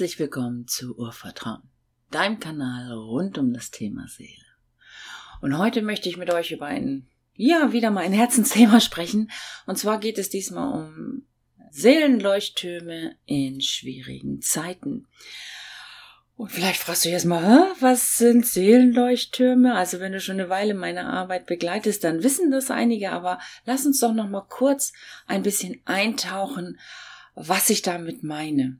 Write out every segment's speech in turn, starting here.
Herzlich willkommen zu Urvertrauen, deinem Kanal rund um das Thema Seele. Und heute möchte ich mit euch über ein, ja, wieder mal ein Herzensthema sprechen. Und zwar geht es diesmal um Seelenleuchttürme in schwierigen Zeiten. Und vielleicht fragst du jetzt mal, was sind Seelenleuchttürme? Also wenn du schon eine Weile meine Arbeit begleitest, dann wissen das einige, aber lass uns doch noch mal kurz ein bisschen eintauchen, was ich damit meine.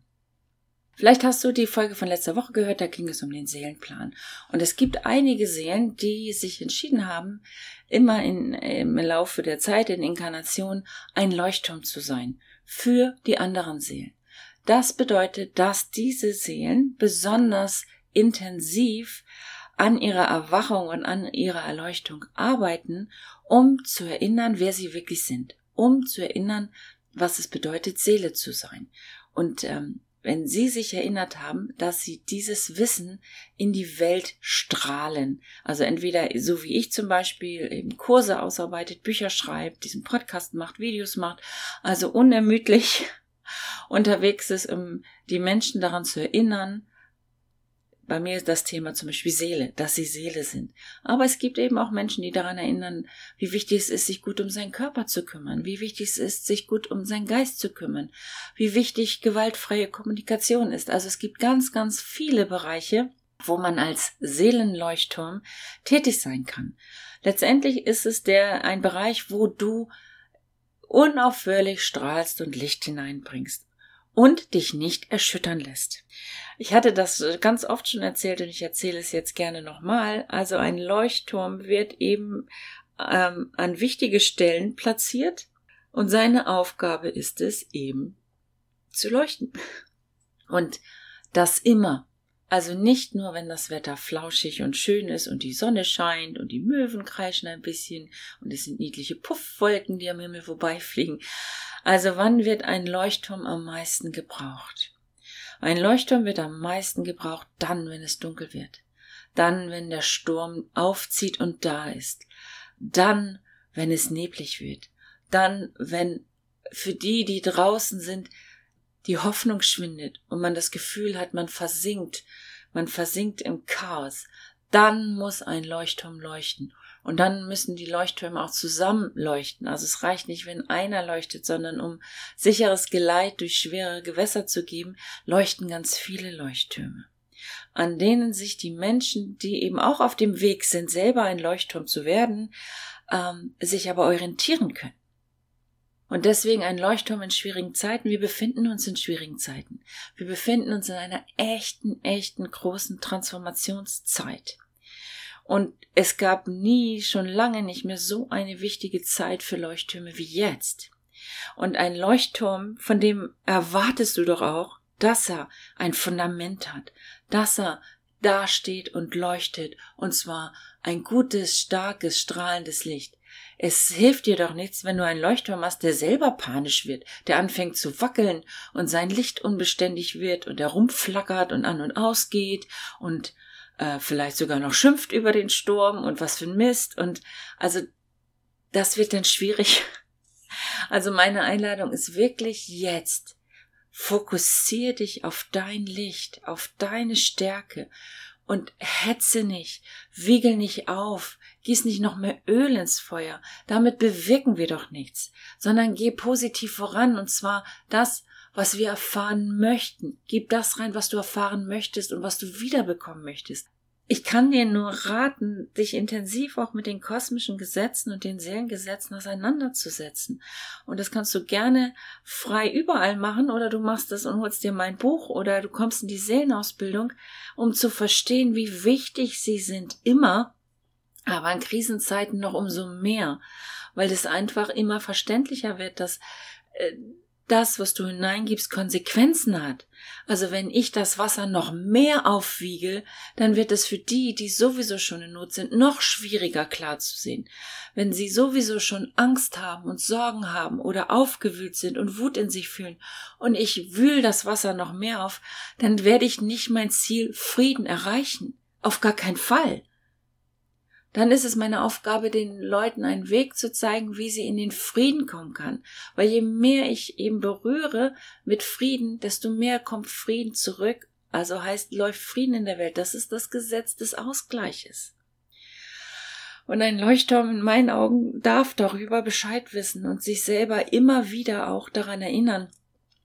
Vielleicht hast du die Folge von letzter Woche gehört, da ging es um den Seelenplan. Und es gibt einige Seelen, die sich entschieden haben, immer in, im Laufe der Zeit in Inkarnation ein Leuchtturm zu sein für die anderen Seelen. Das bedeutet, dass diese Seelen besonders intensiv an ihrer Erwachung und an ihrer Erleuchtung arbeiten, um zu erinnern, wer sie wirklich sind, um zu erinnern, was es bedeutet, Seele zu sein. Und ähm, wenn Sie sich erinnert haben, dass Sie dieses Wissen in die Welt strahlen. Also entweder so wie ich zum Beispiel eben Kurse ausarbeitet, Bücher schreibt, diesen Podcast macht, Videos macht, also unermüdlich unterwegs ist, um die Menschen daran zu erinnern, bei mir ist das Thema zum Beispiel Seele, dass sie Seele sind. Aber es gibt eben auch Menschen, die daran erinnern, wie wichtig es ist, sich gut um seinen Körper zu kümmern, wie wichtig es ist, sich gut um seinen Geist zu kümmern, wie wichtig gewaltfreie Kommunikation ist. Also es gibt ganz, ganz viele Bereiche, wo man als Seelenleuchtturm tätig sein kann. Letztendlich ist es der, ein Bereich, wo du unaufhörlich strahlst und Licht hineinbringst und dich nicht erschüttern lässt. Ich hatte das ganz oft schon erzählt und ich erzähle es jetzt gerne nochmal. Also ein Leuchtturm wird eben ähm, an wichtige Stellen platziert und seine Aufgabe ist es eben zu leuchten. Und das immer. Also nicht nur, wenn das Wetter flauschig und schön ist und die Sonne scheint und die Möwen kreischen ein bisschen und es sind niedliche Puffwolken, die am Himmel vorbeifliegen. Also wann wird ein Leuchtturm am meisten gebraucht? Ein Leuchtturm wird am meisten gebraucht dann, wenn es dunkel wird. Dann, wenn der Sturm aufzieht und da ist. Dann, wenn es neblig wird. Dann, wenn für die, die draußen sind, die Hoffnung schwindet und man das Gefühl hat, man versinkt, man versinkt im Chaos, dann muss ein Leuchtturm leuchten. Und dann müssen die Leuchttürme auch zusammen leuchten. Also es reicht nicht, wenn einer leuchtet, sondern um sicheres Geleit durch schwere Gewässer zu geben, leuchten ganz viele Leuchttürme, an denen sich die Menschen, die eben auch auf dem Weg sind, selber ein Leuchtturm zu werden, ähm, sich aber orientieren können. Und deswegen ein Leuchtturm in schwierigen Zeiten. Wir befinden uns in schwierigen Zeiten. Wir befinden uns in einer echten, echten großen Transformationszeit. Und es gab nie, schon lange nicht mehr so eine wichtige Zeit für Leuchttürme wie jetzt. Und ein Leuchtturm, von dem erwartest du doch auch, dass er ein Fundament hat, dass er dasteht und leuchtet, und zwar ein gutes, starkes, strahlendes Licht. Es hilft dir doch nichts, wenn du einen Leuchtturm hast, der selber panisch wird, der anfängt zu wackeln und sein Licht unbeständig wird und der rumflackert und an und ausgeht und äh, vielleicht sogar noch schimpft über den Sturm und was für ein Mist und also das wird dann schwierig. Also meine Einladung ist wirklich jetzt. Fokussier dich auf dein Licht, auf deine Stärke und hetze nicht, wiegel nicht auf, gieß nicht noch mehr Öl ins Feuer, damit bewirken wir doch nichts, sondern geh positiv voran und zwar das, was wir erfahren möchten. Gib das rein, was du erfahren möchtest und was du wiederbekommen möchtest. Ich kann dir nur raten, dich intensiv auch mit den kosmischen Gesetzen und den Seelengesetzen auseinanderzusetzen. Und das kannst du gerne frei überall machen oder du machst das und holst dir mein Buch oder du kommst in die Seelenausbildung, um zu verstehen, wie wichtig sie sind immer, aber in Krisenzeiten noch umso mehr, weil es einfach immer verständlicher wird, dass äh, das, was du hineingibst, Konsequenzen hat. Also wenn ich das Wasser noch mehr aufwiege, dann wird es für die, die sowieso schon in Not sind, noch schwieriger klar zu sehen. Wenn sie sowieso schon Angst haben und Sorgen haben oder aufgewühlt sind und Wut in sich fühlen und ich wühl das Wasser noch mehr auf, dann werde ich nicht mein Ziel Frieden erreichen. Auf gar keinen Fall dann ist es meine Aufgabe, den Leuten einen Weg zu zeigen, wie sie in den Frieden kommen kann. Weil je mehr ich eben berühre mit Frieden, desto mehr kommt Frieden zurück Also heißt, läuft Frieden in der Welt. Das ist das Gesetz des Ausgleiches. Und ein Leuchtturm in meinen Augen darf darüber Bescheid wissen und sich selber immer wieder auch daran erinnern,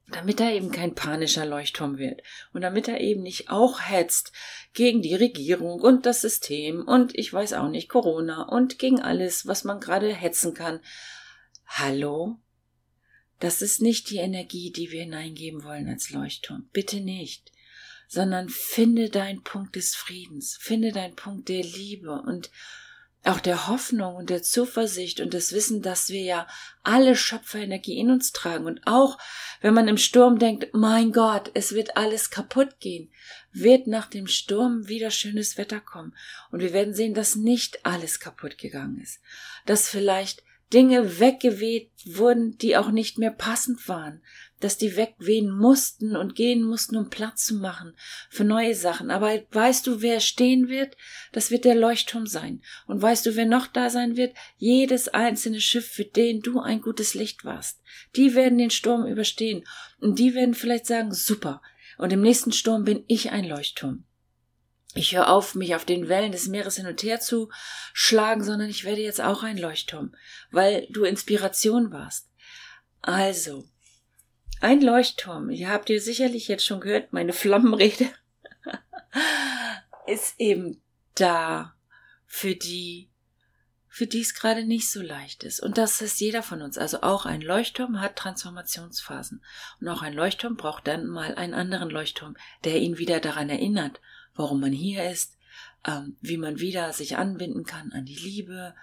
damit er eben kein panischer Leuchtturm wird und damit er eben nicht auch hetzt gegen die Regierung und das System und ich weiß auch nicht Corona und gegen alles, was man gerade hetzen kann. Hallo? Das ist nicht die Energie, die wir hineingeben wollen als Leuchtturm. Bitte nicht. Sondern finde deinen Punkt des Friedens, finde deinen Punkt der Liebe und auch der Hoffnung und der Zuversicht und das Wissen, dass wir ja alle Schöpferenergie in uns tragen. Und auch wenn man im Sturm denkt, mein Gott, es wird alles kaputt gehen, wird nach dem Sturm wieder schönes Wetter kommen. Und wir werden sehen, dass nicht alles kaputt gegangen ist. Dass vielleicht Dinge weggeweht wurden, die auch nicht mehr passend waren, dass die wegwehen mussten und gehen mussten, um Platz zu machen für neue Sachen. Aber weißt du, wer stehen wird? Das wird der Leuchtturm sein. Und weißt du, wer noch da sein wird? Jedes einzelne Schiff, für den du ein gutes Licht warst. Die werden den Sturm überstehen. Und die werden vielleicht sagen, super. Und im nächsten Sturm bin ich ein Leuchtturm. Ich höre auf, mich auf den Wellen des Meeres hin und her zu schlagen, sondern ich werde jetzt auch ein Leuchtturm, weil du Inspiration warst. Also, ein Leuchtturm, ihr habt ihr sicherlich jetzt schon gehört, meine Flammenrede ist eben da für die, für die es gerade nicht so leicht ist. Und das ist jeder von uns. Also auch ein Leuchtturm hat Transformationsphasen. Und auch ein Leuchtturm braucht dann mal einen anderen Leuchtturm, der ihn wieder daran erinnert, warum man hier ist, ähm, wie man wieder sich anbinden kann an die Liebe,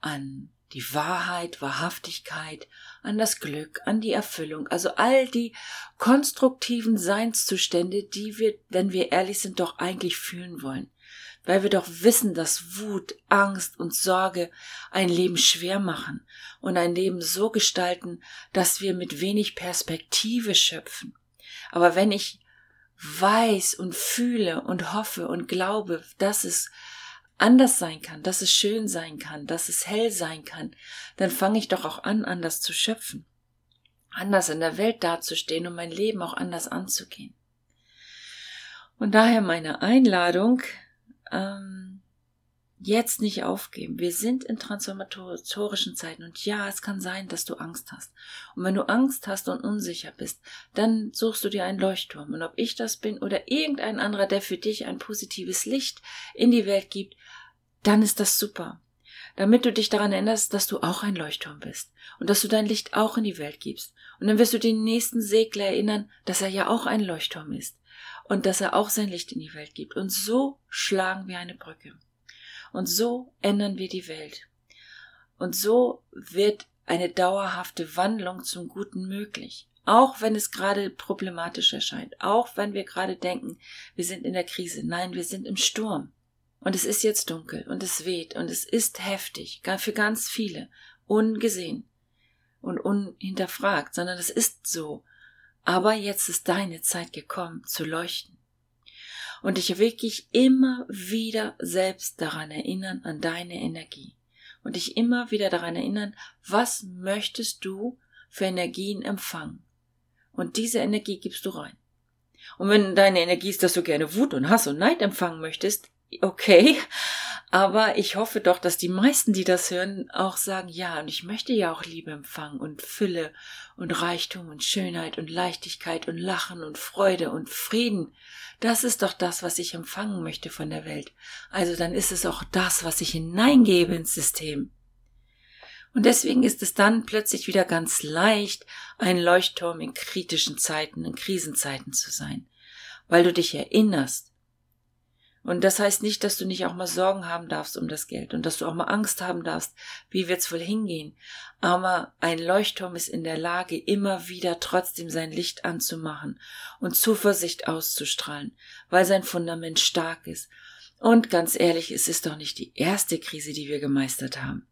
an die Wahrheit, Wahrhaftigkeit, an das Glück, an die Erfüllung, also all die konstruktiven Seinszustände, die wir, wenn wir ehrlich sind, doch eigentlich fühlen wollen. Weil wir doch wissen, dass Wut, Angst und Sorge ein Leben schwer machen und ein Leben so gestalten, dass wir mit wenig Perspektive schöpfen. Aber wenn ich weiß und fühle und hoffe und glaube, dass es anders sein kann, dass es schön sein kann, dass es hell sein kann, dann fange ich doch auch an, anders zu schöpfen, anders in der Welt dazustehen und mein Leben auch anders anzugehen. Und daher meine Einladung, ähm, jetzt nicht aufgeben. Wir sind in transformatorischen Zeiten und ja, es kann sein, dass du Angst hast. Und wenn du Angst hast und unsicher bist, dann suchst du dir einen Leuchtturm. Und ob ich das bin oder irgendein anderer, der für dich ein positives Licht in die Welt gibt, dann ist das super. Damit du dich daran erinnerst, dass du auch ein Leuchtturm bist und dass du dein Licht auch in die Welt gibst. Und dann wirst du den nächsten Segler erinnern, dass er ja auch ein Leuchtturm ist und dass er auch sein Licht in die Welt gibt. Und so schlagen wir eine Brücke. Und so ändern wir die Welt. Und so wird eine dauerhafte Wandlung zum Guten möglich. Auch wenn es gerade problematisch erscheint. Auch wenn wir gerade denken, wir sind in der Krise. Nein, wir sind im Sturm. Und es ist jetzt dunkel und es weht und es ist heftig, für ganz viele, ungesehen und unhinterfragt, sondern es ist so. Aber jetzt ist deine Zeit gekommen, zu leuchten und dich wirklich immer wieder selbst daran erinnern, an deine Energie. Und dich immer wieder daran erinnern, was möchtest du für Energien empfangen. Und diese Energie gibst du rein. Und wenn deine Energie ist, dass du gerne Wut und Hass und Neid empfangen möchtest, okay, aber ich hoffe doch, dass die meisten, die das hören, auch sagen, ja, und ich möchte ja auch Liebe empfangen und Fülle und Reichtum und Schönheit und Leichtigkeit und Lachen und Freude und Frieden. Das ist doch das, was ich empfangen möchte von der Welt. Also dann ist es auch das, was ich hineingebe ins System. Und deswegen ist es dann plötzlich wieder ganz leicht, ein Leuchtturm in kritischen Zeiten, in Krisenzeiten zu sein, weil du dich erinnerst, und das heißt nicht, dass du nicht auch mal Sorgen haben darfst um das Geld und dass du auch mal Angst haben darfst, wie wird's wohl hingehen. Aber ein Leuchtturm ist in der Lage, immer wieder trotzdem sein Licht anzumachen und Zuversicht auszustrahlen, weil sein Fundament stark ist. Und ganz ehrlich, es ist doch nicht die erste Krise, die wir gemeistert haben.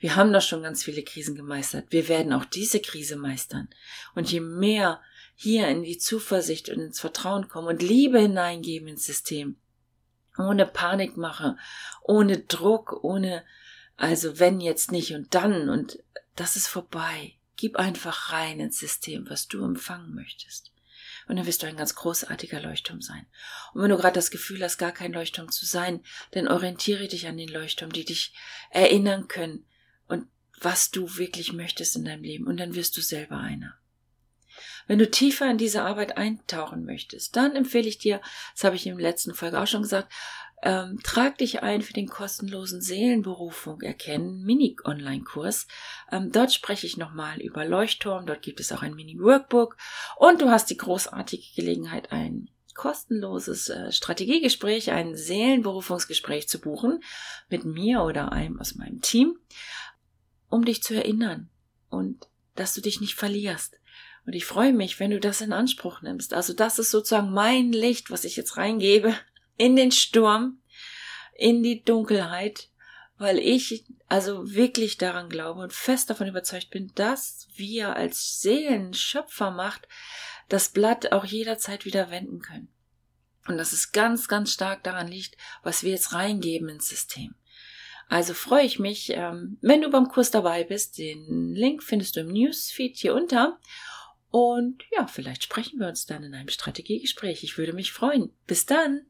Wir haben doch schon ganz viele Krisen gemeistert. Wir werden auch diese Krise meistern. Und je mehr hier in die Zuversicht und ins Vertrauen kommen und Liebe hineingeben ins System, ohne Panikmache, ohne Druck, ohne, also wenn jetzt nicht und dann und das ist vorbei. Gib einfach rein ins System, was du empfangen möchtest. Und dann wirst du ein ganz großartiger Leuchtturm sein. Und wenn du gerade das Gefühl hast, gar kein Leuchtturm zu sein, dann orientiere dich an den Leuchtturm, die dich erinnern können und was du wirklich möchtest in deinem Leben. Und dann wirst du selber einer. Wenn du tiefer in diese Arbeit eintauchen möchtest, dann empfehle ich dir, das habe ich im letzten Folge auch schon gesagt, ähm, trag dich ein für den kostenlosen Seelenberufung erkennen Mini-Online-Kurs. Ähm, dort spreche ich nochmal über Leuchtturm. Dort gibt es auch ein Mini-Workbook und du hast die großartige Gelegenheit, ein kostenloses äh, Strategiegespräch, ein Seelenberufungsgespräch zu buchen mit mir oder einem aus meinem Team, um dich zu erinnern und dass du dich nicht verlierst. Und ich freue mich, wenn du das in Anspruch nimmst. Also das ist sozusagen mein Licht, was ich jetzt reingebe in den Sturm, in die Dunkelheit, weil ich also wirklich daran glaube und fest davon überzeugt bin, dass wir als Seelenschöpfermacht das Blatt auch jederzeit wieder wenden können. Und dass es ganz, ganz stark daran liegt, was wir jetzt reingeben ins System. Also freue ich mich, ähm, wenn du beim Kurs dabei bist. Den Link findest du im Newsfeed hier unter. Und ja, vielleicht sprechen wir uns dann in einem Strategiegespräch. Ich würde mich freuen. Bis dann.